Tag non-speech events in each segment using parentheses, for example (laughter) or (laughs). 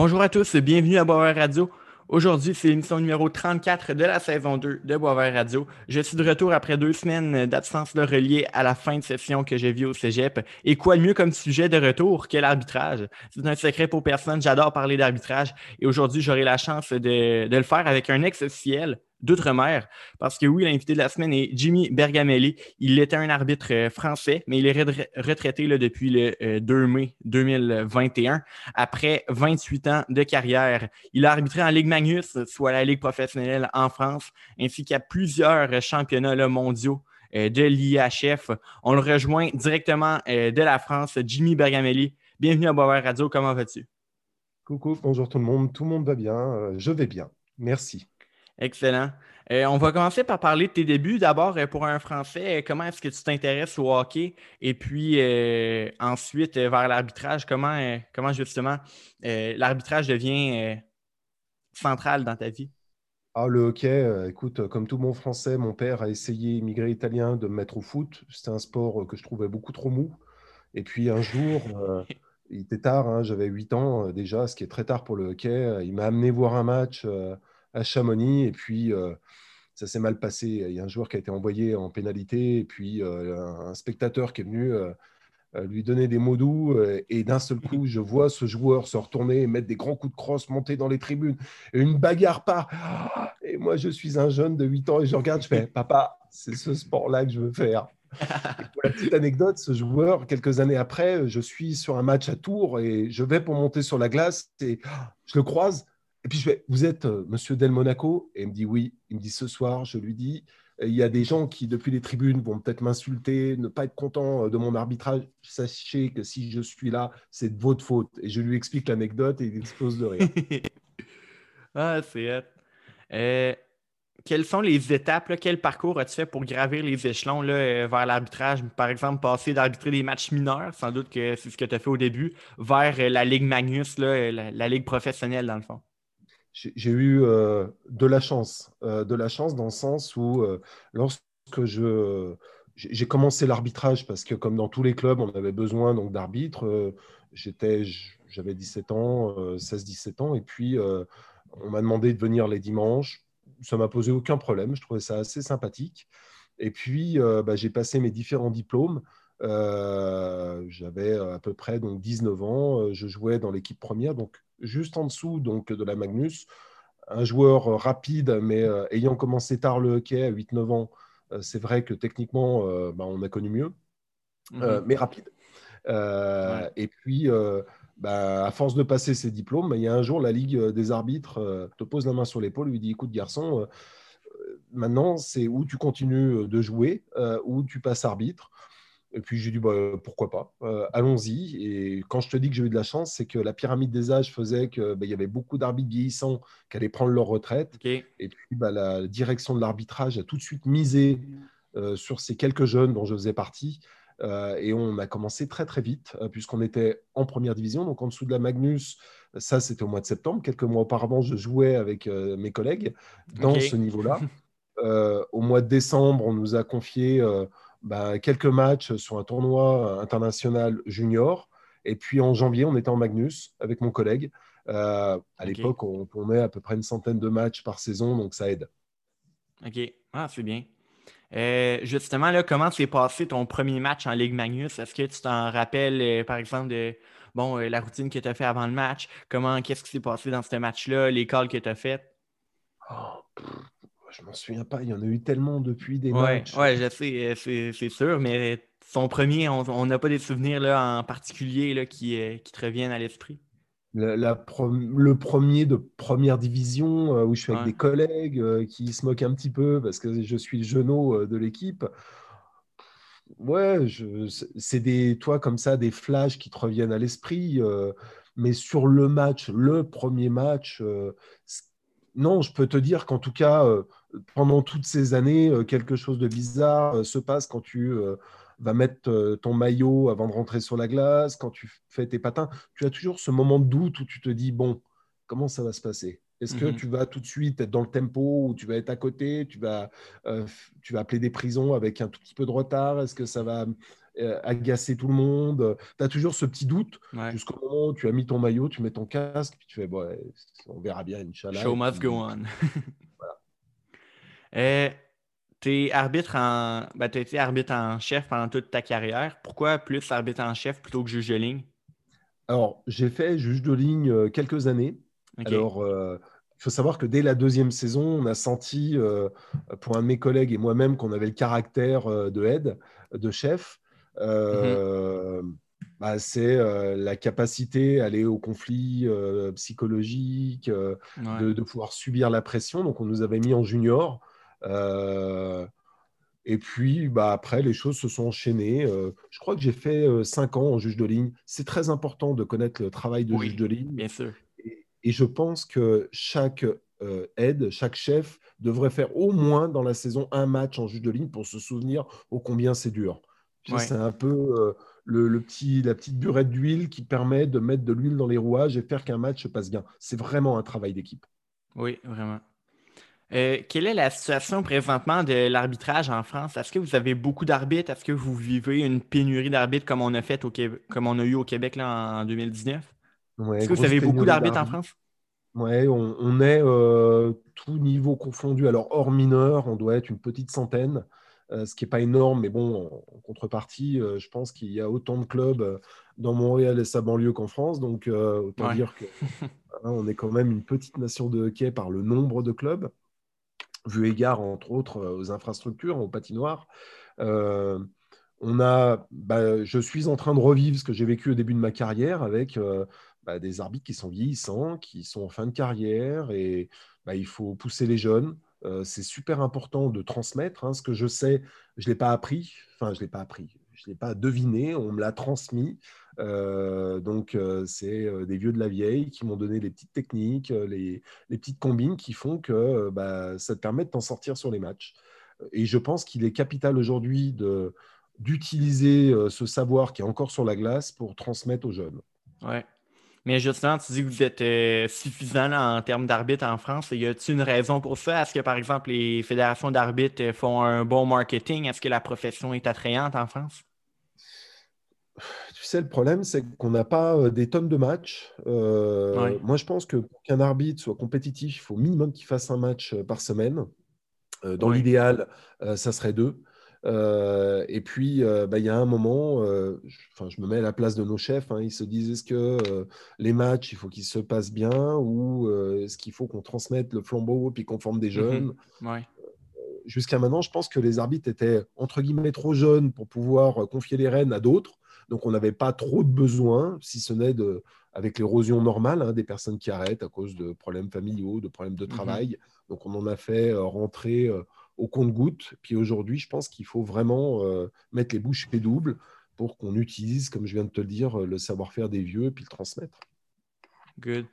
Bonjour à tous, bienvenue à Boisvert Radio. Aujourd'hui, c'est l'émission numéro 34 de la saison 2 de Boisvert Radio. Je suis de retour après deux semaines d'absence de à la fin de session que j'ai vue au cégep. Et quoi de mieux comme sujet de retour que l'arbitrage? C'est un secret pour personne. J'adore parler d'arbitrage. Et aujourd'hui, j'aurai la chance de, de, le faire avec un ex-officiel d'outre-mer. Parce que oui, l'invité de la semaine est Jimmy Bergamelli. Il était un arbitre euh, français, mais il est retraité depuis le 2 euh, mai 2021, après 28 ans de carrière. Il a arbitré en Ligue Magnus, soit la Ligue professionnelle en France, ainsi qu'à plusieurs championnats mondiaux euh, de l'IHF. On le rejoint directement de la France, Jimmy Bergamelli. Bienvenue à Boisvert Radio, comment vas-tu? Coucou, bonjour tout le monde. Tout le monde va bien. Je vais bien. Merci. Excellent. Euh, on va commencer par parler de tes débuts. D'abord, euh, pour un Français, euh, comment est-ce que tu t'intéresses au hockey? Et puis ensuite, vers l'arbitrage, comment, justement l'arbitrage devient central dans ta vie? Ah, le hockey, écoute, comme tout bon Français, mon père a essayé, immigré italien, de me mettre au foot. C'était un sport que je trouvais beaucoup trop mou. Et puis un jour, il était tard, hein, j'avais 8 ans déjà, ce qui est très tard pour le hockey. Il m'a amené voir un match à Chamonix. Et puis, euh, ça s'est mal passé. Il y a un joueur qui a été envoyé en pénalité. Et puis, euh, un, spectateur qui est venu euh, lui donner des mots doux. et d'un seul coup, je vois ce joueur se retourner et mettre des grands coups de crosse, monter dans les tribunes. Et une bagarre part. Et moi, je suis un jeune de 8 ans et je regarde, je fais Papa, c'est ce sport-là que je veux faire. pour la petite anecdote, ce joueur, quelques années après, je suis sur un match à Tours et je vais pour monter sur la glace et je le croise et puis je vous êtes euh, Monsieur Del Monaco? Et il me dit oui. Il me dit ce soir, je lui dis, il y a des gens qui, depuis les tribunes, vont peut-être m'insulter, ne pas être contents euh, de mon arbitrage. Sachez que si je suis là, c'est de votre faute. Et je lui explique l'anecdote et il explose de rire. (laughs) ah, c'est euh, quelles sont les étapes, quel parcours as-tu fait pour gravir les échelons là, vers l'arbitrage? Par exemple, passer d'arbitrer des matchs mineurs, sans doute que c'est ce que tu as fait au début, vers la Ligue Magnus, la Ligue professionnelle, dans le fond j'ai eu euh, de la chance, euh, de la chance dans le sens où euh, lorsque je j'ai commencé l'arbitrage parce que comme dans tous les clubs, on avait besoin donc d'arbitres. J'étais, j'avais 17 ans, 16-17 ans, et puis on m'a demandé de venir les dimanches. Ça m'a posé aucun problème. Je trouvais ça assez sympathique. Et puis bah, j'ai passé mes différents diplômes. J'avais à peu près donc 19 ans. Je jouais dans l'équipe première, donc juste en dessous donc, de la Magnus. Un joueur euh, rapide, mais euh, ayant commencé tard le hockey à 8-9 ans, euh, c'est vrai que techniquement, bah, on a connu mieux, mhm. mais rapide. Et puis, bah, à force de passer ses diplômes, il y a un jour, la Ligue des arbitres te pose la main sur l'épaule lui dit Écoute, garçon, maintenant, c'est où tu continues de jouer, ou tu passes arbitre. Et puis j'ai dit bah, pourquoi pas, euh, allons-y. Et quand je te dis que j'ai eu de la chance, c'est que la pyramide des âges faisait qu'il bah, y avait beaucoup d'arbitres vieillissants qui allaient prendre leur retraite. Et puis bah, la direction de l'arbitrage a tout de suite misé euh, sur ces quelques jeunes dont je faisais partie. Euh, et on a commencé très très vite, puisqu'on était en première division, donc en dessous de la Magnus. Ça, c'était au mois de septembre. Quelques mois auparavant, je jouais avec mes collègues dans ce niveau-là. (laughs) au mois de décembre, on nous a confié bah, quelques matchs sur un tournoi international junior. Et puis en janvier, on était en Magnus avec mon collègue. Euh, à l'époque, on tournait à peu près une centaine de matchs par saison, donc ça aide. OK. Ah, c'est bien. Euh, justement, là, comment s'est passé ton premier match en Ligue Magnus? Est-ce que tu t'en rappelles, euh, par exemple, de bon, la routine que tu as fait avant le match? Comment, qu'est-ce qui s'est passé dans ce match-là, les calls que tu as fait? Oh, je m'en souviens pas, il y en a eu tellement depuis des matchs. Oui, je sais, euh, c'est sûr, mais son premier, on n'a pas des souvenirs là, en particulier là, qui, euh, qui te reviennent à l'esprit. le premier de première division euh, où je suis avec des collègues qui se moquent un petit peu parce que je suis le genou de l'équipe. Ouais, c'est des, toi, comme ça, des flashs qui te reviennent à l'esprit. mais sur le match, le premier match, non, je peux te dire qu'en tout cas, pendant toutes ces années, euh, quelque chose de bizarre euh, se passe quand tu euh, vas mettre ton maillot avant de rentrer sur la glace, quand tu fais tes patins. Tu as toujours ce moment de doute où tu te dis, bon, comment ça va se passer? Est-ce que mhm. tu vas tout de suite être dans le tempo ou tu vas être à côté? Tu vas, tu vas appeler des prisons avec un tout petit peu de retard? Est-ce que ça va agacer tout le monde? Tu as toujours ce petit doute jusqu'au moment où tu as mis ton maillot, tu mets ton casque, puis tu fais, bon, on verra bien, Inch'Allah. Show must go on. (laughs) voilà. tu arbitre en. Ben, as été arbitre en chef pendant toute ta carrière. Pourquoi plus arbitre en chef plutôt que juge de ligne? Alors, j'ai fait juge de ligne euh, quelques années. Alors, euh, il faut savoir que dès la deuxième saison, on a senti, euh, pour un de mes collègues et moi-même, qu'on avait le caractère de aide, de chef. Mhm. Bah, c'est la capacité à aller au conflit psychologique, de, pouvoir subir la pression. Donc, on nous avait mis en junior. Et puis, bah, après, les choses se sont enchaînées. Euh, je crois que j'ai fait euh, cinq ans en juge de ligne. C'est très important de connaître le travail de juge de ligne. Bien sûr. Et, je pense que chaque euh, aide, chaque chef devrait faire au moins dans la saison un match en juge de ligne pour se souvenir ô combien c'est dur. C'est un peu le, petit, la petite burette d'huile qui permet de mettre de l'huile dans les rouages et faire qu'un match se passe bien. C'est vraiment un travail d'équipe. Oui, vraiment. Euh, quelle est la situation présentement de l'arbitrage en France? Est-ce que vous avez beaucoup d'arbitres? Est-ce que vous vivez une pénurie d'arbitres comme on a fait au comme on a eu au Québec là, en 2019? Est-ce que vous avez beaucoup d'arbitres en France? Oui, on, est euh, tout niveau confondu. Alors, hors mineur, on doit être une petite centaine, euh, ce qui n'est pas énorme, mais bon, en, contrepartie, je pense qu'il y a autant de clubs dans Montréal et sa banlieue qu'en France. Donc, autant dire qu'on (laughs) hein, est quand même une petite nation de hockey par le nombre de clubs vu égard entre autres euh, aux infrastructures, aux patinoires. Euh, on a, bah, je suis en train de revivre ce que j'ai vécu au début de ma carrière avec euh, bah, des arbitres qui sont vieillissants, qui sont en fin de carrière et bah, il faut pousser les jeunes. c'est super important de transmettre. Hein, ce que je sais, je ne l'ai pas appris. Enfin, je ne l'ai pas appris. Je ne l'ai pas deviné. On me l'a transmis. Euh, donc, euh, c'est euh, des vieux de la vieille qui m'ont donné les petites techniques, les, petites combines qui font que bah, ça te permet de t'en sortir sur les matchs. Et je pense qu'il est capital aujourd'hui d'utiliser ce savoir qui est encore sur la glace pour transmettre aux jeunes. Ouais. Mais justement, tu dis que vous êtes suffisant en termes d'arbitre en France. Y a-t-il une raison pour ça? Est-ce que, par exemple, les fédérations d'arbitres font un bon marketing? Est-ce que la profession est attrayante en France? Tu sais, le problème, c'est qu'on n'a pas des tonnes de matchs. Euh, moi, je pense que pour qu'un arbitre soit compétitif, il faut au minimum qu'il fasse un match par semaine. dans l'idéal, ça serait deux. et puis, bah, il y a un moment, je, je me mets à la place de nos chefs, hein, ils se disent est-ce que les matchs, il faut qu'ils se passent bien ou est-ce qu'il faut qu'on transmette le flambeau puis qu'on forme des mmh jeunes? Jusqu'à maintenant, je pense que les arbitres étaient entre guillemets trop jeunes pour pouvoir confier les rênes à d'autres. Donc, on n'avait pas trop de besoins, si ce n'est de, avec l'érosion normale hein, des personnes qui arrêtent à cause de problèmes familiaux, de problèmes de mhm. travail. Donc, on en a fait euh, rentrer euh, au compte-goutte. Puis aujourd'hui, je pense qu'il faut vraiment euh, mettre les bouches doubles pour qu'on utilise, comme je viens de te le dire, le savoir-faire des vieux et puis le transmettre. Good.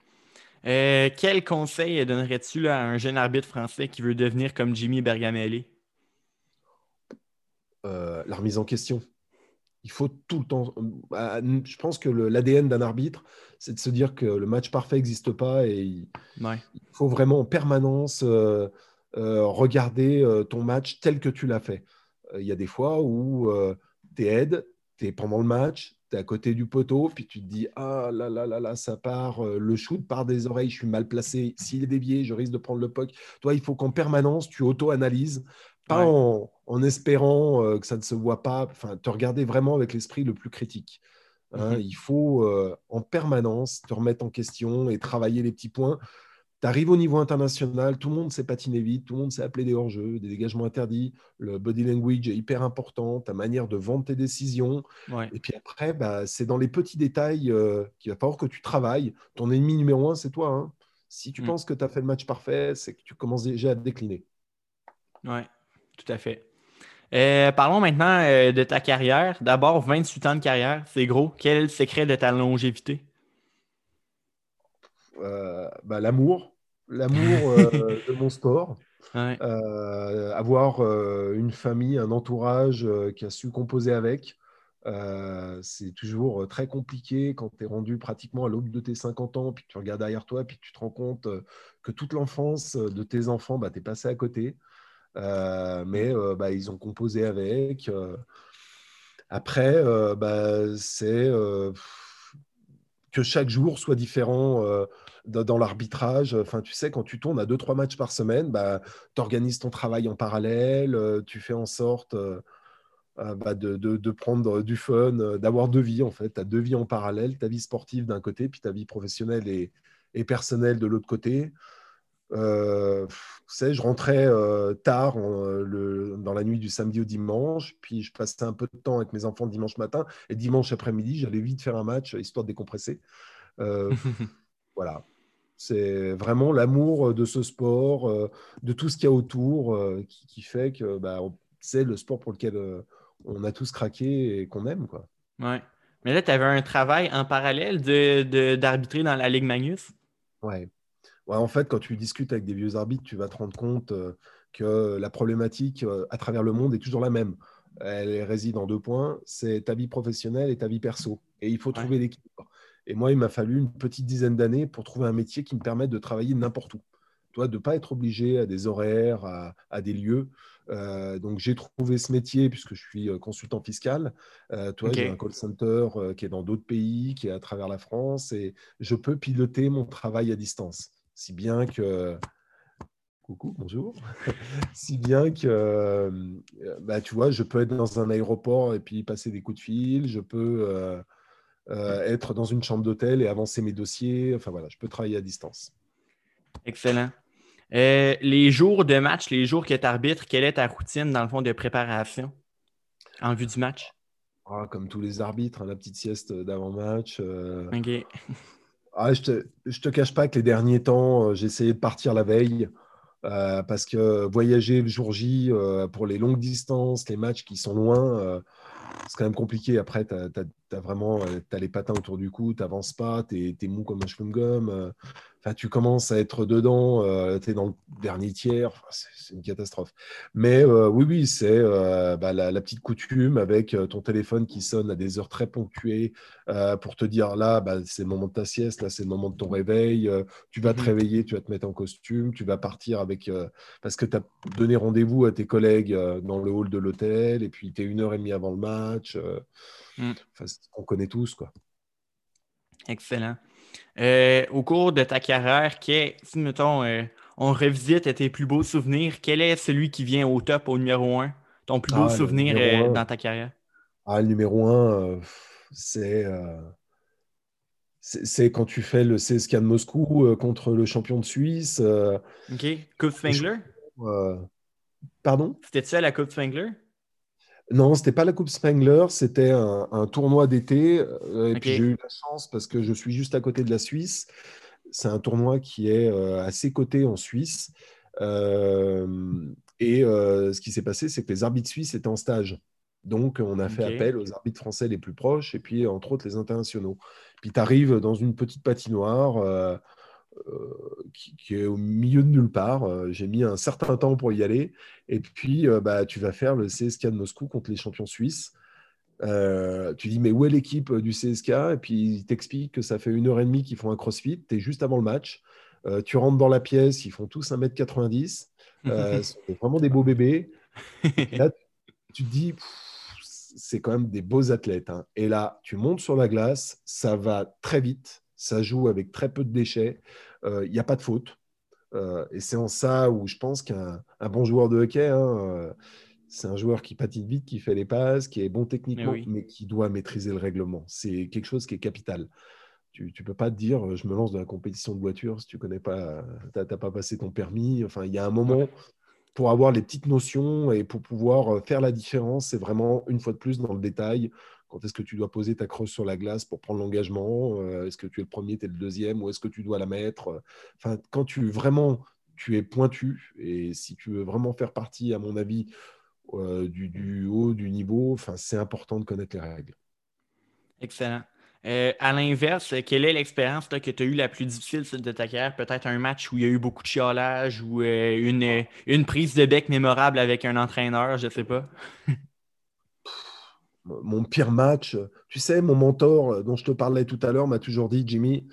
quel conseil donnerais-tu à un jeune arbitre français qui veut devenir comme Jimmy Bergamelli? la remise en question il faut tout le temps. Bah, je pense que l'ADN d'un arbitre, c'est de se dire que le match parfait n'existe pas et il, faut vraiment en permanence euh, euh, regarder euh, ton match tel que tu l'as fait. Il y a des fois où tu es aide, tu es pendant le match, tu es à côté du poteau, puis tu te dis Ah là là là là, ça part, le shoot part des oreilles, je suis mal placé. S'il est dévié, je risque de prendre le puck. Toi, il faut qu'en permanence, tu auto-analyses pas en, espérant euh, que ça ne se voit pas, enfin, te regarder vraiment avec l'esprit le plus critique. Hein. Mhm. Il faut euh, en permanence te remettre en question et travailler les petits points. Tu arrives au niveau international, tout le monde sait patiner vite, tout le monde sait appeler des hors-jeux, des dégagements interdits, le body language est hyper important, ta manière de vendre tes décisions. Et puis après, bah, c'est dans les petits détails euh, qu'il va falloir que tu travailles. Ton ennemi numéro un, c'est toi. Hein. Si tu mm. penses que tu as fait le match parfait, c'est que tu commences déjà à te décliner. Ouais. Tout à fait. Euh, parlons maintenant euh, de ta carrière. D'abord, 28 ans de carrière, c'est gros. Quel est le secret de ta longévité? Euh, bah, l'amour. L'amour (laughs) de mon sport. avoir une famille, un entourage qui a su composer avec. c'est toujours très compliqué quand tu es rendu pratiquement à l'aube de tes 50 ans, puis tu regardes derrière toi, puis tu te rends compte que toute l'enfance de tes enfants, bah, tu es passé à côté. Euh, mais euh, bah, ils ont composé avec. Euh, Après, bah, c'est que chaque jour soit différent dans, l'arbitrage. Enfin, tu sais, quand tu tournes à 2-3 matchs par semaine, bah, tu organises ton travail en parallèle, tu fais en sorte bah, de, prendre du fun, d'avoir deux vies en fait. Tu as deux vies en parallèle, ta vie sportive d'un côté, puis ta vie professionnelle et personnelle de l'autre côté. Euh, je rentrais euh, tard le, dans la nuit du samedi au dimanche, puis je passais un peu de temps avec mes enfants dimanche matin, et dimanche après-midi, j'allais vite faire un match, histoire de décompresser. Euh, (laughs) voilà. C'est vraiment l'amour de ce sport, euh, de tout ce qu'il y a autour, qui, qui, fait que bah, c'est le sport pour lequel on a tous craqué et qu'on aime. Quoi. Ouais. Mais là, tu avais un travail en parallèle d'arbitrer de, dans la Ligue Magnus? Ouais en fait, quand tu discutes avec des vieux arbitres, tu vas te rendre compte euh, que la problématique euh, à travers le monde est toujours la même. Elle réside en deux points, c'est ta vie professionnelle et ta vie perso. Et il faut trouver l'équilibre. Et moi, il m'a fallu une petite dizaine d'années pour trouver un métier qui me permette de travailler n'importe où. Toi, de ne pas être obligé à des horaires, à, des lieux. Euh, donc, j'ai trouvé ce métier puisque je suis consultant fiscal. toi, j'ai un call center qui est dans d'autres pays, qui est à travers la France, et je peux piloter mon travail à distance. Si bien que. Coucou, bonjour. (laughs) si bien que, euh, bah, tu vois, je peux être dans un aéroport et puis passer des coups de fil. Je peux euh, euh, être dans une chambre d'hôtel et avancer mes dossiers. Enfin voilà, je peux travailler à distance. Excellent. les jours de match, les jours que tu arbitres, quelle est ta routine dans le fond de préparation en vue du match? Ah, comme tous les arbitres, hein, la petite sieste d'avant-match. OK. Ah, je te, cache pas que les derniers temps, euh, j'ai essayé de partir la veille euh, parce que voyager le jour J euh, pour les longues distances, les matchs qui sont loin, c'est quand même compliqué. Après, vraiment as les patins autour du cou, tu n'avances pas, tu es, mou comme un chewing-gum tu commences à être dedans, euh, tu es dans le dernier tiers, c'est une catastrophe. Mais euh, oui, oui, c'est euh, bah, la, petite coutume avec ton téléphone qui sonne à des heures très ponctuées pour te dire là, bah, c'est le moment de ta sieste, là, c'est le moment de ton réveil, tu vas te mmh réveiller, tu vas te mettre en costume, tu vas partir avec. parce que tu as donné rendez-vous à tes collègues dans le hall de l'hôtel, et puis tu es une heure et demie avant le match. Mmh. on connaît tous, quoi. Excellent. Euh, au cours de ta carrière, si, mettons, euh, on revisite tes plus beaux souvenirs, quel est celui qui vient au top, au numéro un? Ton plus beau ah, souvenir euh, dans ta carrière? Ah, le numéro un, c'est c'est quand tu fais le CSKA de Moscou contre le champion de Suisse. OK. Coupe Spengler? pardon? C'était-tu à la Coupe Spengler? Non, c'était pas la Coupe Spengler, c'était un, tournoi d'été. Euh, et puis j'ai eu la chance parce que je suis juste à côté de la Suisse. C'est un tournoi qui est euh, assez coté en Suisse. Euh, et ce qui s'est passé, c'est que les arbitres suisses étaient en stage. Donc, on a fait appel aux arbitres français les plus proches et puis, entre autres, les internationaux. Puis, tu arrives dans une petite patinoire euh, qui, est au milieu de nulle part. Euh, j'ai mis un certain temps pour y aller. Et puis, euh, bah, tu vas faire le CSK de Moscou contre les champions suisses. tu dis, mais où est l'équipe du CSK Et puis, ils t'expliquent que ça fait une heure et demie qu'ils font un crossfit. Tu es juste avant le match. tu rentres dans la pièce, ils font tous 1m90. (laughs) c'est vraiment des beaux bébés. là, tu te dis, c'est quand même des beaux athlètes. Hein. Et là, tu montes sur la glace, ça va très vite ça joue avec très peu de déchets, il euh, n'y a pas de faute. Euh, et c'est en ça où je pense qu'un bon joueur de hockey, hein, euh, c'est un joueur qui patine vite, qui fait les passes, qui est bon techniquement, mais, qui doit maîtriser le règlement. C'est quelque chose qui est capital. Tu ne peux pas te dire, je me lance dans la compétition de voiture si tu connais pas, tu n'as pas passé ton permis. Enfin, il y a un moment pour avoir les petites notions et pour pouvoir faire la différence, c'est vraiment une fois de plus dans le détail. Quand est-ce que tu dois poser ta creuse sur la glace pour prendre l'engagement? Euh, Est-ce que tu es le premier, tu es le deuxième? Ou est-ce que tu dois la mettre? Enfin, quand tu vraiment tu es pointu et si tu veux vraiment faire partie, à mon avis, euh, du, haut du niveau, enfin, c'est important de connaître les règles. Excellent. Euh, à l'inverse, quelle est l'expérience que tu as eue la plus difficile de ta carrière? Peut-être un match où il y a eu beaucoup de chiolage ou une, une prise de bec mémorable avec un entraîneur, je ne sais pas. (laughs) mon pire match. Tu sais, mon mentor euh, dont je te parlais tout à l'heure m'a toujours dit, Jimmy,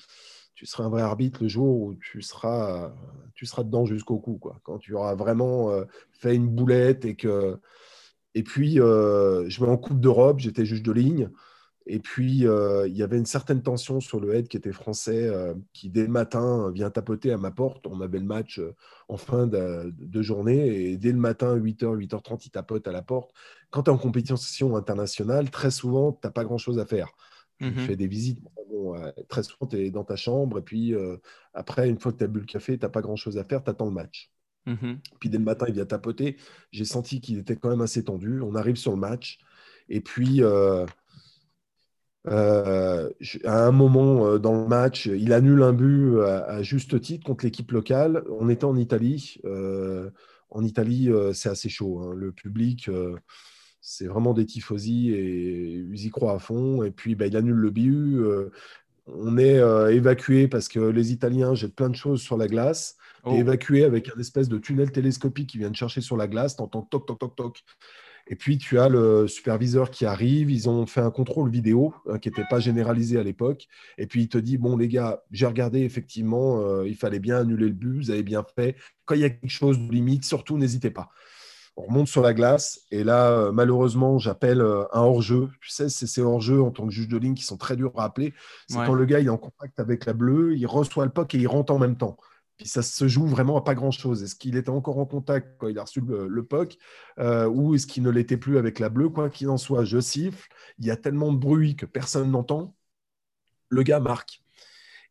tu seras un vrai arbitre le jour où tu seras, tu seras dedans jusqu'au cou. Quand tu auras vraiment euh, fait une boulette et que Et puis, je vais en Coupe d'Europe, j'étais juge de ligne. Et puis, euh, il y avait une certaine tension sur le head qui était français, euh, qui dès le matin vient tapoter à ma porte. On avait le match euh, en fin de, journée et dès le matin, 8h, 8h30, il tapote à la porte. Quand tu es en compétition internationale, très souvent, tu n'as pas grand-chose à faire. Tu mhm. fais des visites. très souvent, tu es dans ta chambre et puis après, une fois que tu as bu le café, tu n'as pas grand-chose à faire, tu attends le match. Mhm. Puis dès le matin, il vient tapoter. J'ai senti qu'il était quand même assez tendu. On arrive sur le match. Et puis, euh, à un moment euh, dans le match, il annule un but à, juste titre contre l'équipe locale. On était en Italie. Euh, en Italie, c'est assez chaud. Hein. Le public, c'est vraiment des tifosi et ils y croient à fond. Et puis, bah, il annule le but. on est évacué parce que les Italiens jettent plein de choses sur la glace. Oh. évacué avec un espèce de tunnel télescopique qui vient de chercher sur la glace. T'entends toc, toc, toc, toc. Et puis, tu as le superviseur qui arrive. Ils ont fait un contrôle vidéo hein, qui n'était pas généralisé à l'époque. Et puis, il te dit Bon, les gars, j'ai regardé, effectivement, euh, il fallait bien annuler le but. Vous avez bien fait. Quand il y a quelque chose de limite, surtout, n'hésitez pas. On remonte sur la glace. Et là, euh, malheureusement, j'appelle euh, un hors-jeu. Tu sais, c'est ces hors-jeu en tant que juge de ligne qui sont très durs à appeler. C'est quand le gars il est en contact avec la bleue, il reçoit le puck et il rentre en même temps ça se joue vraiment à pas grand-chose. Est-ce qu'il était encore en contact quand il a reçu le, puck euh, ou est-ce qu'il ne l'était plus avec la bleue Quoi qu'il en soit, je siffle. Il y a tellement de bruit que personne n'entend. Le gars marque.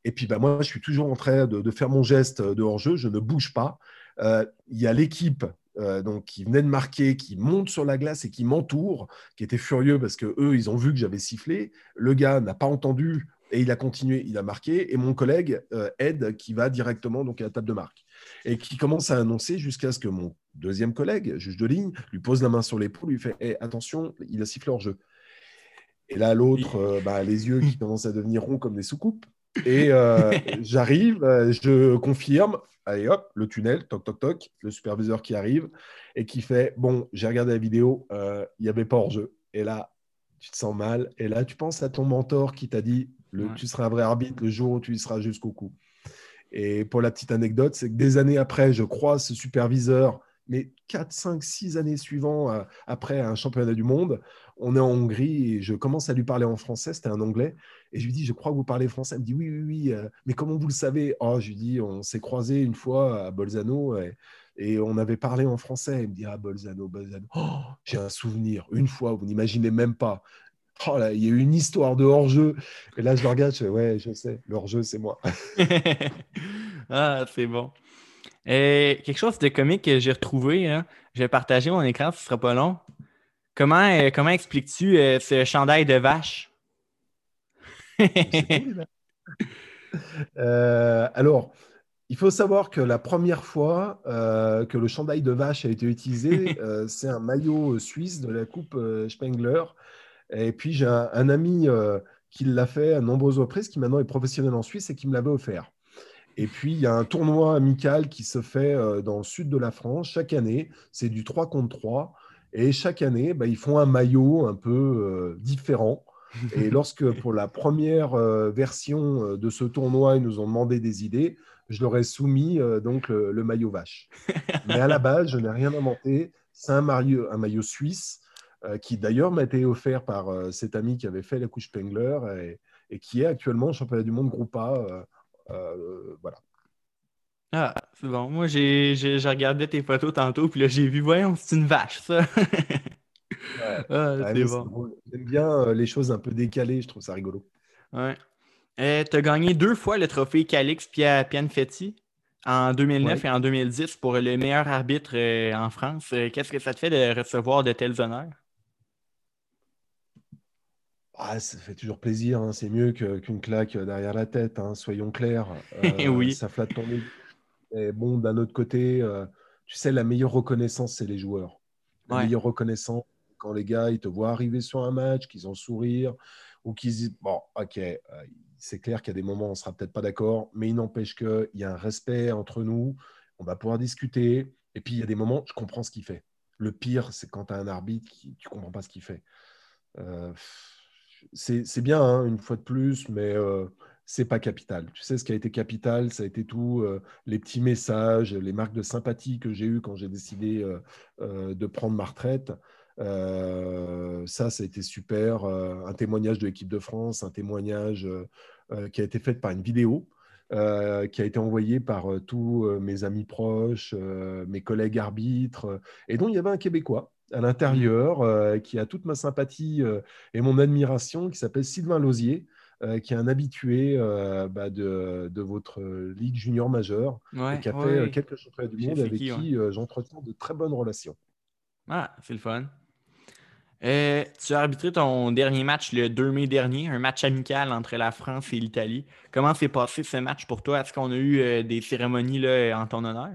Et puis bah, moi, je suis toujours en train de, faire mon geste de hors-jeu. Je ne bouge pas. Euh, il y a l'équipe euh, donc, qui venait de marquer, qui monte sur la glace et qui m'entoure, qui était furieux parce que eux, ils ont vu que j'avais sifflé. Le gars n'a pas entendu et il a continué, il a marqué. Et mon collègue, euh, Ed, qui va directement donc, à la table de marque. Et qui commence à annoncer jusqu'à ce que mon deuxième collègue, juge de ligne, lui pose la main sur l'épaule, lui fait eh, Attention, il a sifflé hors jeu. Et là, l'autre, euh, bah, les yeux qui (laughs) commencent à devenir ronds comme des soucoupes. Et euh, (laughs) j'arrive, je confirme, allez hop, le tunnel, toc toc toc, le superviseur qui arrive et qui fait Bon, j'ai regardé la vidéo, il n'y avait pas hors jeu. Et là, tu te sens mal. Et là, tu penses à ton mentor qui t'a dit tu seras un vrai arbitre le jour où tu y seras jusqu'au cou. Et pour la petite anecdote, c'est que des années après, je croise ce superviseur, mais 4, 5, 6 années suivant, euh, après un championnat du monde, on est en Hongrie et je commence à lui parler en français, c'était un anglais, et je lui dis, je crois que vous parlez français. Elle me dit, oui, oui, oui, euh, mais comment vous le savez? Oh, je lui dis, on s'est croisé une fois à Bolzano et, on avait parlé en français. Il me dit, ah, Bolzano, Bolzano. Oh, j'ai un souvenir, une fois, vous n'imaginez même pas. Oh là, il y a eu une histoire de hors-jeu. Et là, je le regarde, je ouais, je sais, le hors-jeu, c'est moi. (laughs) (laughs) ah, c'est bon. Et quelque chose de comique que j'ai retrouvé, hein. je vais partager mon écran, ce sera pas long. Comment, euh, comment expliques-tu euh, ce chandail de vache? (laughs) Euh, alors, il faut savoir que la première fois que le chandail de vache a été utilisé, c'est un maillot suisse de la Coupe Spengler et puis, j'ai un, ami euh, qui l'a fait à nombreuses reprises, qui maintenant est professionnel en Suisse et qui me l'avait offert. Et puis, il y a un tournoi amical qui se fait euh, dans le sud de la France chaque année. C'est du 3 contre 3. Et chaque année, bah, ils font un maillot un peu euh, différent. Et (laughs) lorsque, pour la première version de ce tournoi, ils nous ont demandé des idées, je leur ai soumis donc le, maillot vache. Mais à la base, je n'ai rien inventé. C'est un maillot, un maillot suisse qui d'ailleurs m'a été offert par euh, cet ami qui avait fait la couche Spengler et, qui est actuellement championnat du monde groupe A. Euh, voilà. Ah, c'est bon. Moi, j'ai regardé tes photos tantôt, puis là, j'ai vu, voyons, c'est une vache, ça. (laughs) ah, c'est bon. J'aime bien les choses un peu décalées, je trouve ça rigolo. Ouais. tu as gagné deux fois le trophée Calix Pianfetti en 2009 et en 2010 pour le meilleur arbitre en France. Qu'est-ce que ça te fait de recevoir de tels honneurs? Ah, ça fait toujours plaisir, hein. c'est mieux qu'une claque derrière la tête, hein, soyons clairs. (laughs) Euh, oui. Ça flatte ton ego. Mais bon, d'un autre côté, euh, tu sais, la meilleure reconnaissance, c'est les joueurs. La meilleure reconnaissance, quand les gars, ils te voient arriver sur un match, qu'ils ont sourire, ou qu'ils disent, bon, ok, euh, c'est clair qu'il y a des moments où on ne sera peut-être pas d'accord, mais il n'empêche qu'il y a un respect entre nous, on va pouvoir discuter, et puis il y a des moments, je comprends ce qu'il fait. Le pire, c'est quand tu as un arbitre qui tu ne comprends pas ce qu'il fait c'est bien, hein, une fois de plus, mais euh, c'est pas capital. Tu sais, ce qui a été capital, ça a été tout euh, les petits messages, les marques de sympathie que j'ai eues quand j'ai décidé euh, de prendre ma retraite. ça, ça a été super. un témoignage de l'équipe de France, un témoignage qui a été fait par une vidéo. qui a été envoyée par tous mes amis proches, mes collègues arbitres, et dont il y avait un Québécois à l'intérieur qui a toute ma sympathie et mon admiration, qui s'appelle Sylvain Lausier, qui est un habitué bah, de, votre ligue junior majeure et qui a fait quelques championnats du monde avec qui, j'entretiens de très bonnes relations. Ah, c'est le fun. Euh, tu as arbitré ton dernier match le 2 mai dernier, un match amical entre la France et l'Italie. Comment s'est passé ce match pour toi? Est-ce qu'on a eu euh, des cérémonies là, en ton honneur?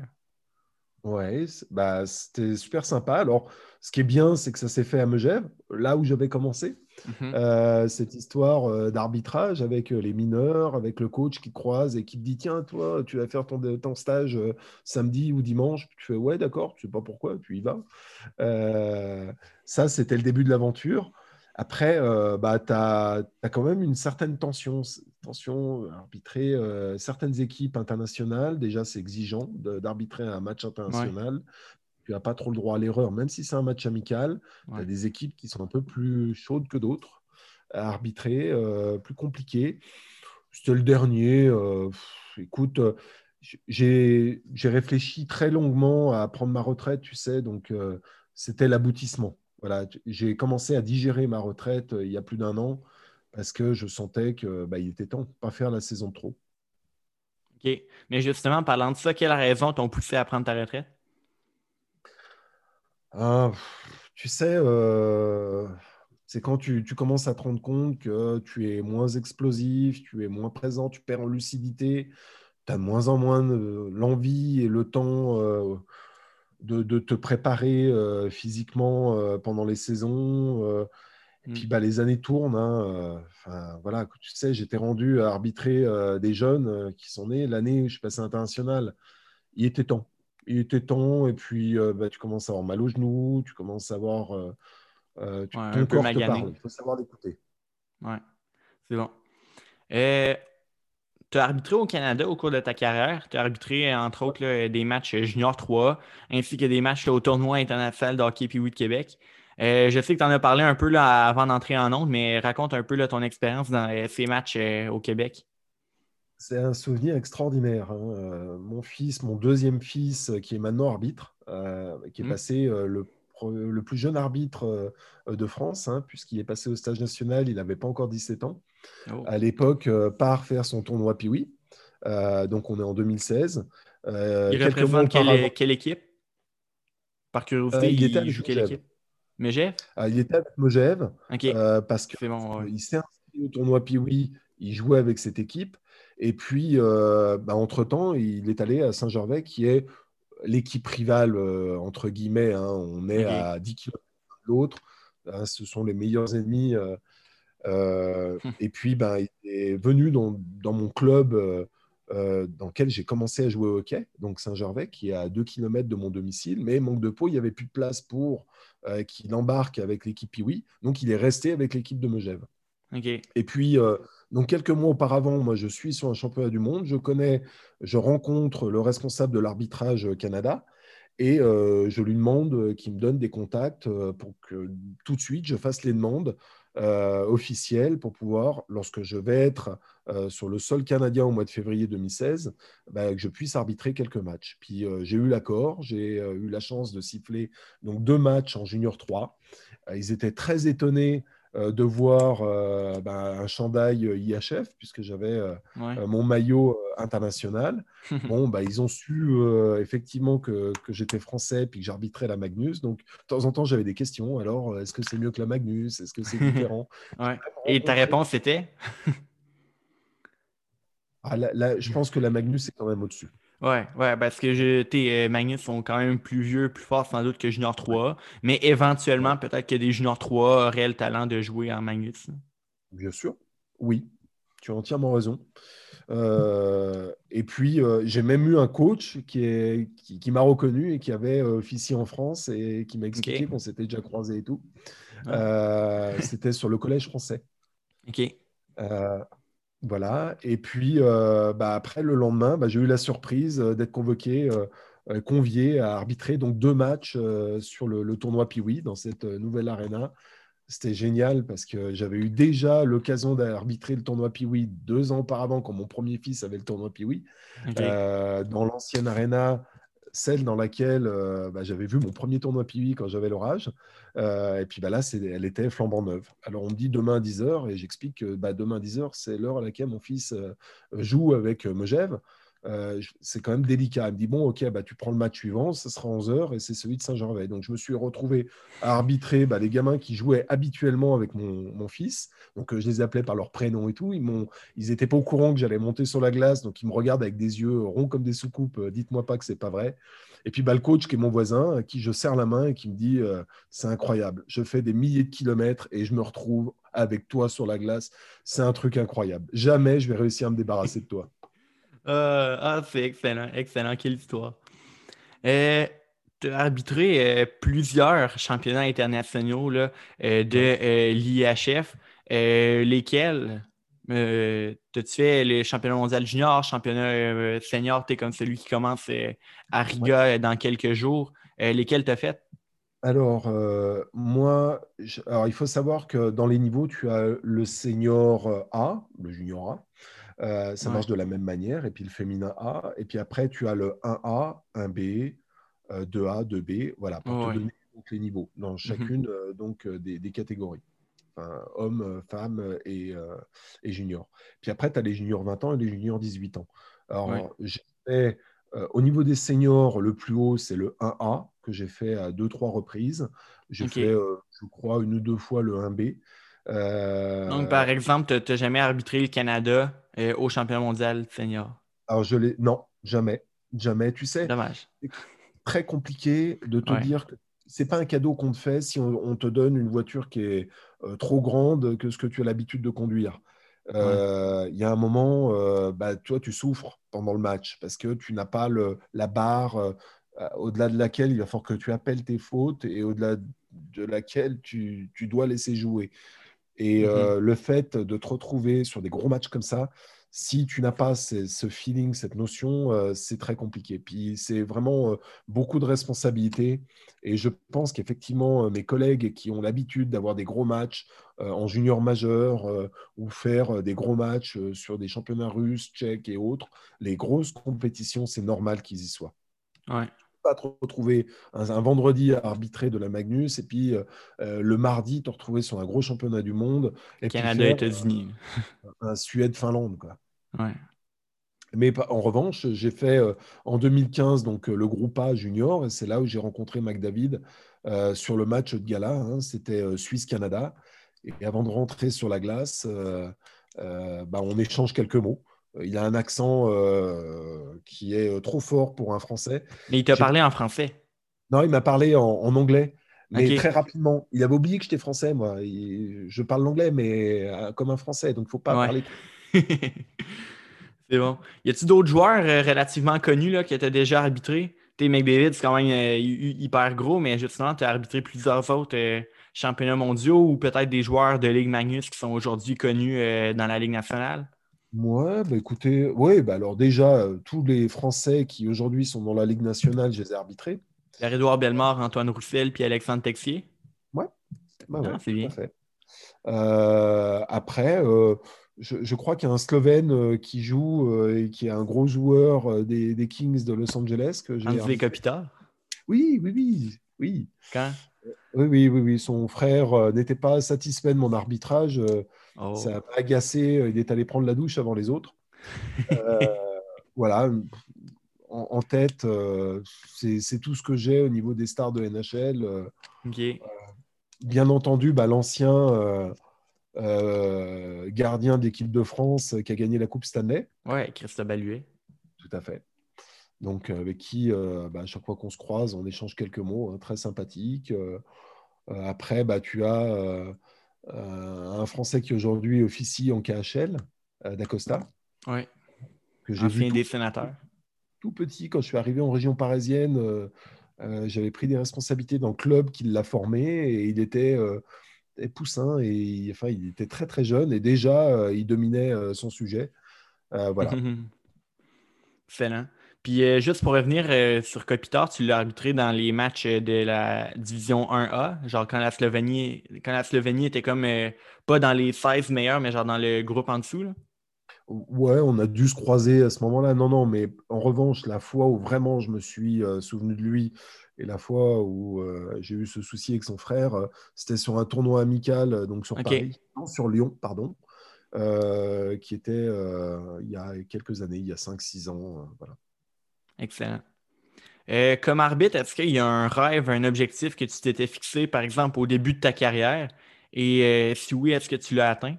Oui, bah, c'était super sympa. Alors, ce qui est bien, c'est que ça s'est fait à Megève, là où j'avais commencé. Mhm. Euh, cette histoire euh, d'arbitrage avec euh, les mineurs, avec le coach qui croise et qui te dit Tiens, toi, tu vas faire ton, ton stage samedi ou dimanche. Tu fais Ouais, d'accord, tu sais pas pourquoi, tu y vas. ça, c'était le début de l'aventure. Après, bah, tu as, quand même une certaine tension, tension arbitrer certaines équipes internationales. Déjà, c'est exigeant d'arbitrer un match international tu n'as pas trop le droit à l'erreur, même si c'est un match amical. Tu as des équipes qui sont un peu plus chaudes que d'autres à arbitrer, euh, plus compliqué. C'était le dernier. Euh, écoute, euh, j'ai réfléchi très longuement à prendre ma retraite, tu sais, donc c'était l'aboutissement. Voilà, j'ai commencé à digérer ma retraite il y a plus d'un an parce que je sentais que bah, il était temps de pas faire la saison de trop. OK. Mais justement, parlant de ça, quelle raison t'ont poussé à prendre ta retraite? Ah, tu sais, euh, c'est quand tu, commences à te rendre compte que tu es moins explosif, tu es moins présent, tu perds en lucidité, tu as de moins en moins l'envie et le temps euh, de, te préparer euh, physiquement pendant les saisons. et puis mmh. bah, les années tournent. Hein, voilà, tu sais, j'étais rendu à arbitrer des jeunes qui sont nés l'année où je suis passé international. Il était temps il était temps, et puis euh, bah, tu commences à avoir mal au genou, tu commences à avoir. Euh, euh, tu, ton corps te parle, il faut savoir l'écouter. Ouais, c'est bon. tu as arbitré au Canada au cours de ta carrière. Tu as arbitré, entre autres, des matchs Junior 3, ainsi que des matchs au tournoi international de hockey de Québec. je sais que tu en as parlé un peu là, avant d'entrer en ondes, mais raconte un peu là, ton expérience dans ces matchs au Québec. C'est un souvenir extraordinaire. Hein. Euh, mon fils, mon deuxième fils, euh, qui est maintenant arbitre, euh, qui est mmh. passé le, plus jeune arbitre de France, hein, puisqu'il est passé au stage national, il n'avait pas encore 17 ans. Oh. À l'époque, part faire son tournoi Piwi. donc on est en 2016. il représente quelle, équipe? Par curiosité, il, était joue quelle équipe? Megève? Il était avec Megève, parce qu'il s'est inscrit au tournoi Piwi, il jouait avec cette équipe. Et puis, euh, bah, entre-temps, il est allé à Saint-Gervais, qui est l'équipe rivale, euh, entre guillemets. Hein. on est à 10 km de l'autre. Hein, ce sont les meilleurs ennemis. Euh, hum. et puis, ben, il est venu dans, mon club dans lequel j'ai commencé à jouer au hockey, donc Saint-Gervais, qui est à 2 km de mon domicile. Mais manque de peau, il n'y avait plus de place pour qu'il embarque avec l'équipe Piwi. Donc, il est resté avec l'équipe de Megève. Et puis, donc quelques mois auparavant, moi je suis sur un championnat du monde, je connais, je rencontre le responsable de l'arbitrage Canada et euh, je lui demande euh, qu'il me donne des contacts euh, pour que tout de suite je fasse les demandes officielles pour pouvoir, lorsque je vais être sur le sol canadien au mois de février 2016, bah, que je puisse arbitrer quelques matchs. Puis j'ai eu l'accord, j'ai eu la chance de siffler donc deux matchs en junior 3. ils étaient très étonnés euh, de voir euh, ben, un chandail IHF, puisque j'avais euh, mon maillot international. (laughs) bon, bah, ils ont su effectivement que, j'étais français puis que j'arbitrais la Magnus. Donc, de temps en temps, j'avais des questions. Alors, est-ce que c'est mieux que la Magnus? Est-ce que c'est différent? (laughs) Et ta réponse était? Ah, Je pense que la Magnus est quand même au-dessus. Ouais, ouais, parce que tes euh, Magnus sont quand même plus vieux, plus forts sans doute que Junior 3, mais éventuellement, peut-être que des Junior 3 auraient le talent de jouer en Magnus. Bien sûr, oui, tu as entièrement raison. Euh, et puis, euh, j'ai même eu un coach qui, est, qui, m'a reconnu et qui avait officié en France et qui m'a expliqué qu'on s'était déjà croisés et tout. C'était sur le collège français. OK. Voilà. Et puis, euh, bah, après, le lendemain, bah, j'ai eu la surprise euh, d'être convoqué convié à arbitrer donc deux matchs sur le, le tournoi Piwi dans cette nouvelle arena. C'était génial parce que j'avais eu déjà l'occasion d'arbitrer le tournoi Piwi deux ans auparavant, quand mon premier fils avait le tournoi Piwi, euh, dans l'ancienne arena, celle dans laquelle euh, bah, j'avais vu mon premier tournoi Piwi quand j'avais l'orage. Euh, et puis bah, là, elle était flambant neuve. Alors on me dit demain à 10h et j'explique que bah, demain à 10h, c'est l'heure à laquelle mon fils joue avec Megève. Euh, c'est quand même délicat. Elle me dit Bon, ok, bah, tu prends le match suivant, ça sera 11h et c'est celui de Saint-Gervais. Donc, je me suis retrouvé à arbitrer bah, les gamins qui jouaient habituellement avec mon, fils. Donc, euh, je les appelais par leur prénom et tout. Ils n'étaient pas au courant que j'allais monter sur la glace. Donc, ils me regardent avec des yeux ronds comme des soucoupes. Euh, dites-moi pas que c'est pas vrai. Et puis, bah, le coach, qui est mon voisin, à qui je serre la main et qui me dit C'est incroyable. Je fais des milliers de kilomètres et je me retrouve avec toi sur la glace. C'est un truc incroyable. Jamais je vais réussir à me débarrasser de toi. Euh, ah, c'est excellent, excellent. Quelle histoire. Euh, tu as arbitré euh, plusieurs championnats internationaux là, de l'IHF. lesquels? T'as-tu fait le championnat mondial junior, championnat senior, tu es comme celui qui commence à Riga dans quelques jours. lesquels tu as fait? Alors, moi, alors, il faut savoir que dans les niveaux, tu as le senior A, le junior A, euh, ça marche de la même manière. Et puis le féminin A. Et puis après, tu as le 1A, 1B, 2A, 2B. Voilà, pour te donner les niveaux dans mmh chacune euh, donc, euh, des, catégories. Enfin, hommes, femmes et, et juniors. Puis après, tu as les juniors 20 ans et les juniors 18 ans. Alors, j'ai fait, au niveau des seniors, le plus haut, c'est le 1A que j'ai fait à deux, trois reprises. J'ai fait, je crois, une ou deux fois le 1B. Donc, par exemple, tu n'as jamais arbitré le Canada? Euh, au championnat mondial senior? Alors, je l'ai. Non, jamais. Jamais. Tu sais, Dommage. c'est très compliqué de te dire que c'est pas un cadeau qu'on te fait si on, te donne une voiture qui est euh, trop grande que ce que tu as l'habitude de conduire. Euh, il y a un moment, bah, toi, tu souffres pendant le match parce que tu n'as pas le, la barre au-delà de laquelle il va falloir que tu appelles tes fautes et au-delà de laquelle tu, tu dois laisser jouer. Et mmh euh, le fait de te retrouver sur des gros matchs comme ça, si tu n'as pas ce, feeling, cette notion, euh, c'est très compliqué. Puis c'est vraiment euh, beaucoup de responsabilités. Et je pense qu'effectivement, mes collègues qui ont l'habitude d'avoir des gros matchs en junior majeur ou faire des gros matchs sur des championnats russes, tchèques et autres, les grosses compétitions, c'est normal qu'ils y soient. Ouais pas te retrouver un, vendredi à arbitrer de la Magnus et puis euh, euh, le mardi te retrouver sur un gros championnat du monde. Et Canada, États-Unis. un Suède-Finlande. Quoi. Ouais. Mais en revanche, j'ai fait euh, en 2015 donc, le groupe A junior et c'est là où j'ai rencontré McDavid sur le match de gala. Hein, C'était Suisse-Canada. Et avant de rentrer sur la glace, bah, on échange quelques mots. Il a un accent euh, qui est euh, trop fort pour un Français. Mais il t'a parlé en français Non, il m'a parlé en, anglais, mais très rapidement. Il avait oublié que j'étais français, moi. je parle l'anglais, mais euh, comme un français, donc il ne faut pas parler. (laughs) c'est bon. Y a-t-il d'autres joueurs relativement connus là, qui tu déjà arbitré T'es McDavid, c'est quand même hyper gros, mais justement, tu as arbitré plusieurs autres championnats mondiaux ou peut-être des joueurs de Ligue Magnus qui sont aujourd'hui connus dans la Ligue nationale? Moi, bah écoutez, oui, bah alors déjà, euh, tous les Français qui aujourd'hui sont dans la Ligue nationale, je les ai arbitrés. Pierre-Édouard Bellemare, Antoine Roussel, puis Alexandre Texier. Ouais, bah ouais, c'est bien. Euh, après, euh, je, crois qu'il y a un Slovène qui joue et qui est un gros joueur des, Kings de Los Angeles. Que André Kopitar Oui, oui, oui. oui. Quand? Oui, oui, oui, oui. Son frère n'était pas satisfait de mon arbitrage. Oh. Ça m'a agacé. Euh, il est allé prendre la douche avant les autres. (laughs) Euh, voilà. En, tête, euh, c'est tout ce que j'ai au niveau des stars de NHL. bien entendu, bah, l'ancien gardien d'équipe de France qui a gagné la Coupe Stanley. Ouais, Christophe Baluet. Tout à fait. Donc, avec qui, bah, à chaque fois qu'on se croise, on échange quelques mots, hein, très sympathique. après, bah, tu as un Français qui aujourd'hui officie en KHL, euh, d'Acosta. Oui. Que j'ai vu des sénateurs. Tout petit, quand je suis arrivé en région parisienne, euh, j'avais pris des responsabilités dans le club qui l'a formé et il était poussin et enfin, il était très très jeune et déjà il dominait son sujet. voilà. (laughs) Excellent. Puis euh, juste pour revenir euh, sur Kopitar, tu l'as arbitré dans les matchs euh, de la division 1A, genre quand la Slovénie, quand la Slovénie était comme pas dans les 16 meilleurs, mais genre dans le groupe en dessous. Là. Ouais, on a dû se croiser à ce moment-là. Non, non, mais en revanche, la fois où vraiment je me suis souvenu de lui et la fois où j'ai eu ce souci avec son frère, c'était sur un tournoi amical, donc sur Paris, non, sur Lyon, pardon. qui était il y a quelques années, il y a 5-6 ans. voilà. Excellent. Euh, comme arbitre, est-ce qu'il y a un rêve, un objectif que tu t'étais fixé, par exemple, au début de ta carrière? Et euh, si oui, est-ce que tu l'as atteint?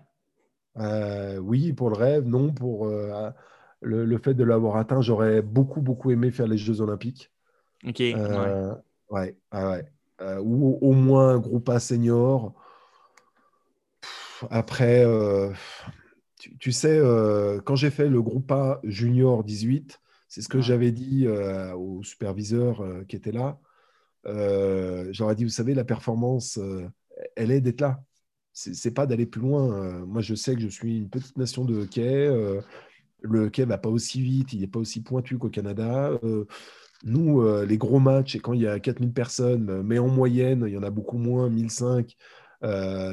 Euh, oui, pour le rêve, non. Pour le, fait de l'avoir atteint, j'aurais beaucoup, beaucoup aimé faire les Jeux Olympiques. OK. ouais, ouais, ou au moins un groupe A senior. après, tu, tu, sais, quand j'ai fait le groupe A junior 18, c'est ce que j'avais dit euh, au superviseur euh, qui était là. Euh, J'aurais dit, vous savez, la performance, elle est d'être là. C'est pas d'aller plus loin. moi, je sais que je suis une petite nation de hockey. le hockey va pas aussi vite, il n'est pas aussi pointu qu'au Canada. nous, les gros matchs, et quand il y a 4000 personnes, mais en moyenne, il y en a beaucoup moins, 1005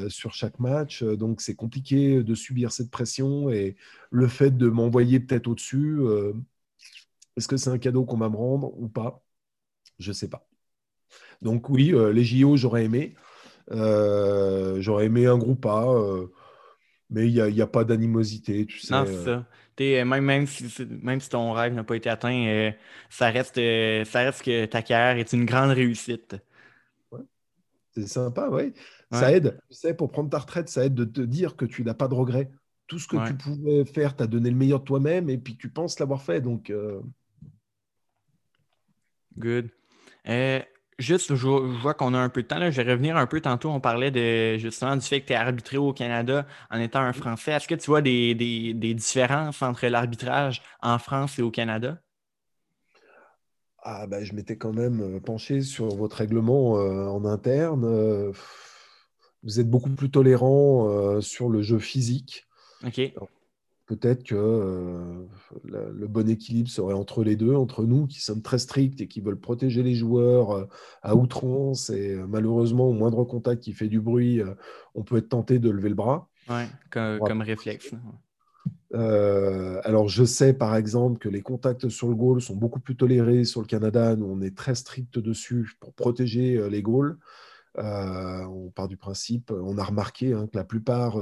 sur chaque match. Donc, c'est compliqué de subir cette pression. Et le fait de m'envoyer peut-être au-dessus, est-ce que c'est un cadeau qu'on va me rendre ou pas? Je ne sais pas. Donc oui, euh, les JO, j'aurais aimé. Euh, j'aurais aimé un groupe A, euh, mais il n'y a, pas d'animosité, tu sais. Non, c'est ça. Même, même, si, même si ton rêve n'a pas été atteint, ça, reste, ça reste que ta carrière est une grande réussite. C'est sympa, oui. Ça aide. Tu sais, pour prendre ta retraite, ça aide de te dire que tu n'as pas de regrets. Tout ce que tu pouvais faire, tu as donné le meilleur de toi-même et puis tu penses l'avoir fait. Donc, Good. Euh, juste, je, vois qu'on a un peu de temps. Là. Je vais revenir un peu. Tantôt, on parlait de, justement du fait que tu es arbitré au Canada en étant un Français. Est-ce que tu vois des, différences entre l'arbitrage en France et au Canada? Ah, ben, je m'étais quand même euh, penché sur votre règlement euh, en interne. vous êtes beaucoup plus tolérant sur le jeu physique. OK peut-être que euh, le, bon équilibre serait entre les deux, entre nous qui sommes très stricts et qui veulent protéger les joueurs euh, à outrance. Et euh, malheureusement, au moindre contact qui fait du bruit, on peut être tenté de lever le bras. Oui, comme, réflexe. alors, je sais par exemple que les contacts sur le goal sont beaucoup plus tolérés sur le Canada. Nous, on est très strict dessus pour protéger les goals. on part du principe, on a remarqué hein, que la plupart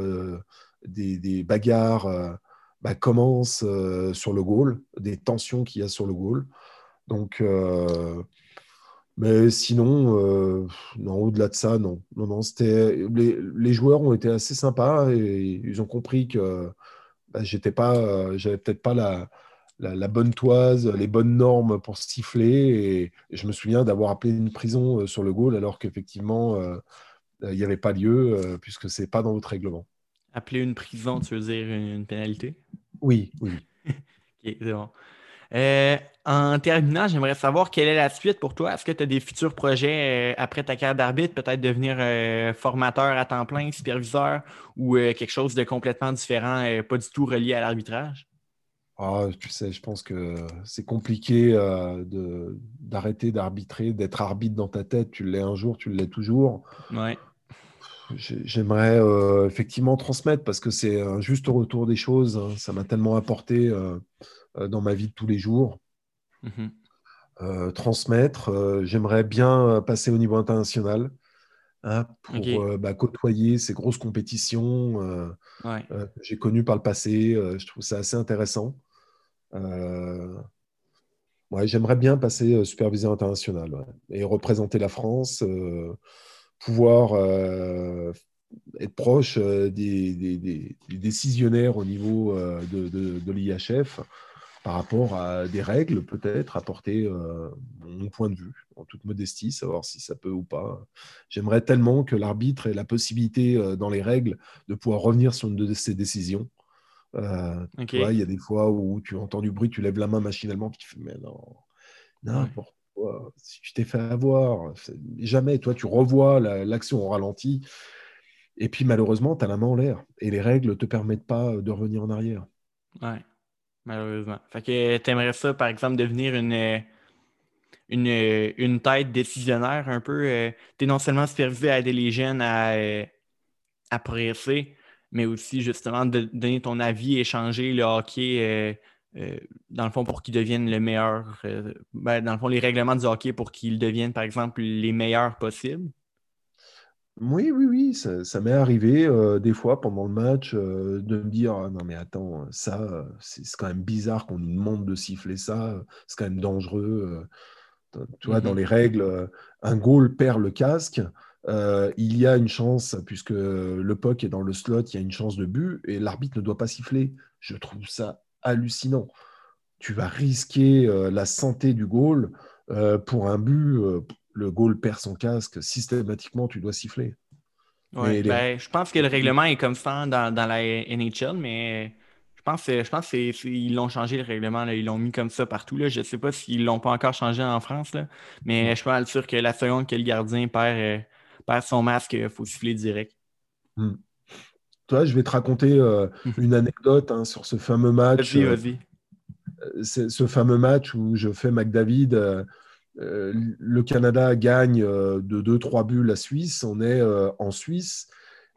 des, des, bagarres bah, commence euh, sur le goal, des tensions qu'il y a sur le goal. Donc, euh, mais sinon, euh, non, au-delà de ça, non. non, les, les, joueurs ont été assez sympas et ils ont compris que bah, j'étais pas, peut-être pas la, la, bonne toise, les bonnes normes pour siffler. Et, je me souviens d'avoir appelé une prison sur le goal alors qu'effectivement, il n'y avait pas lieu puisque c'est pas dans votre règlement. Appeler une prison, tu veux dire une pénalité? Oui, oui. (laughs) ok, c'est bon. Euh, en terminant, j'aimerais savoir quelle est la suite pour toi. Est-ce que tu as des futurs projets euh, après ta carrière d'arbitre, peut-être devenir euh, formateur à temps plein, superviseur ou quelque chose de complètement différent, pas du tout relié à l'arbitrage? Ah, tu sais, je pense que c'est compliqué d'arrêter d'arbitrer, d'être arbitre dans ta tête. Tu l'es un jour, tu l'es toujours. Ouais. J'aimerais euh, effectivement transmettre parce que c'est un juste retour des choses. Hein. Ça m'a tellement apporté euh, euh, dans ma vie de tous les jours. Mm-hmm. transmettre, j'aimerais bien passer au niveau international hein, pour bah, côtoyer ces grosses compétitions que j'ai connues par le passé. je trouve ça assez intéressant. Ouais, j'aimerais bien passer superviseur international et représenter la France pouvoir euh, être proche euh, des, décisionnaires au niveau euh, de, l'IHF par rapport à des règles, peut-être, apporter mon point de vue, en toute modestie, savoir si ça peut ou pas. J'aimerais tellement que l'arbitre ait la possibilité, dans les règles, de pouvoir revenir sur une de ses décisions. il y a des fois où tu entends du bruit, tu lèves la main machinalement, tu fais, mais non, n'importe si tu t'es fait avoir, jamais, toi, tu revois l'action au ralenti. Et puis, malheureusement, tu as la main en l'air. Et les règles ne te permettent pas de revenir en arrière. Ouais. Malheureusement. Fait que tu aimerais ça, par exemple, devenir une, une, une tête décisionnaire un peu. Euh, tu es non seulement supervisé à aider les jeunes à, euh, à progresser, mais aussi justement de donner ton avis, échanger le hockey, euh, dans le fond, pour qu'ils deviennent le meilleur. Ben, dans le fond, les règlements du hockey pour qu'ils deviennent, par exemple, les meilleurs possibles. Oui, oui, oui, ça, m'est arrivé des fois pendant le match de me dire «Ah non mais attends, ça, c'est quand même bizarre qu'on nous demande de siffler ça, c'est quand même dangereux. Tu vois, dans mmh les règles, un goal perd le casque. il y a une chance, puisque le puck est dans le slot, il y a une chance de but et l'arbitre ne doit pas siffler. Je trouve ça hallucinant. Tu vas risquer la santé du goal pour un but. le goal perd son casque, systématiquement, tu dois siffler. Ouais, ben, je pense que le règlement est comme ça dans, dans la NHL, mais je pense, je pense qu'ils l'ont changé le règlement, ils l'ont mis comme ça partout. Là. Je ne sais pas s'ils ne l'ont pas encore changé en France, là, mais je suis pas sûr que la seconde que le gardien perd, euh, perd son masque, il faut siffler direct. Hmm. Toi, je vais te raconter euh, une anecdote hein, sur ce fameux match. Vas-y, vas-y. Euh, ce fameux match où je fais McDavid. le Canada gagne de 2-3 buts la Suisse. On est en Suisse.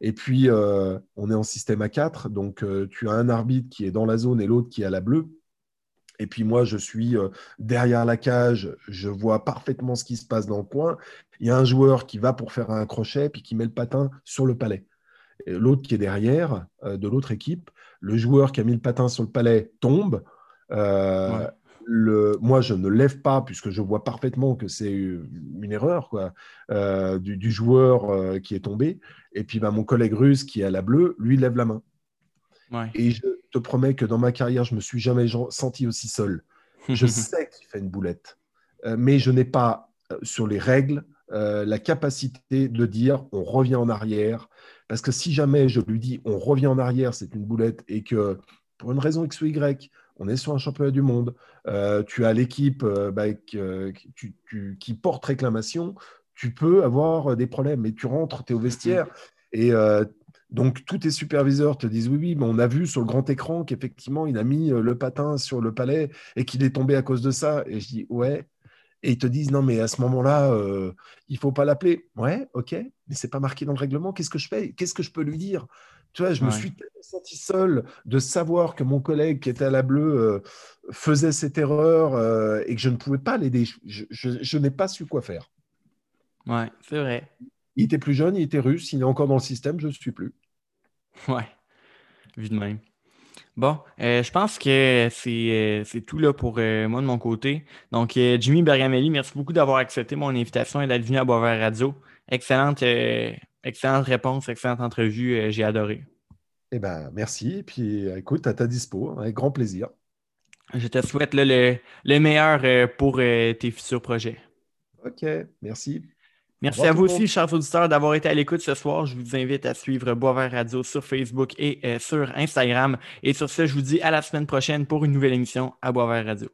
Et puis, euh, on est en système à 4. Donc, euh, tu as un arbitre qui est dans la zone et l'autre qui est à la bleue. Et puis, moi, je suis euh, derrière la cage. Je vois parfaitement ce qui se passe dans le coin. Il y a un joueur qui va pour faire un crochet, puis qui met le patin sur le palais. L'autre qui est derrière, de l'autre équipe, le joueur qui a mis le patin sur le palais tombe moi, je ne lève pas puisque je vois parfaitement que c'est une erreur quoi, euh, du, joueur euh, qui est tombé. Et puis, bah, mon collègue russe qui est à la bleue, lui, lève la main. Et je te promets que dans ma carrière, je me suis jamais senti aussi seul. Je (laughs) sais qu'il fait une boulette, euh, mais je n'ai pas, sur les règles, la capacité de dire on revient en arrière. Parce que si jamais je lui dis on revient en arrière, c'est une boulette, et que pour une raison X ou Y, on est sur un championnat du monde, euh, tu as l'équipe euh, bah, qui porte réclamation, tu peux avoir des problèmes. Et tu rentres, tu es au vestiaire, et euh, donc tous tes superviseurs te disent oui, oui, mais on a vu sur le grand écran qu'effectivement, il a mis le patin sur le palais et qu'il est tombé à cause de ça. Et je dis ouais. Et ils te disent non, mais à ce moment-là, il faut pas l'appeler. Ouais, ok, mais c'est pas marqué dans le règlement. Qu'est-ce que je fais Qu'est-ce que je peux lui dire? Tu vois, je me suis senti seul de savoir que mon collègue qui était à la bleue euh, faisait cette erreur euh, et que je ne pouvais pas l'aider. Je, n'ai pas su quoi faire. Ouais, c'est vrai. Il était plus jeune, il était russe, il est encore dans le système, je ne suis plus. Ouais, vu de même. Bon, euh, je pense que c'est tout là pour moi de mon côté. Donc, Jimmy Bergamelli, merci beaucoup d'avoir accepté mon invitation et d'être venu à Boisvert Radio. Excellente Excellente réponse, excellente entrevue. Euh, j'ai adoré. Eh ben, merci. Puis, écoute, à ta dispo, avec grand plaisir. Je te souhaite le, meilleur euh, pour euh, tes futurs projets. OK, merci. Merci à vous aussi, chers auditeurs, d'avoir été à l'écoute ce soir. Je vous invite à suivre Boisvert Radio sur Facebook et sur Instagram. Et sur ce, je vous dis à la semaine prochaine pour une nouvelle émission à Boisvert Radio.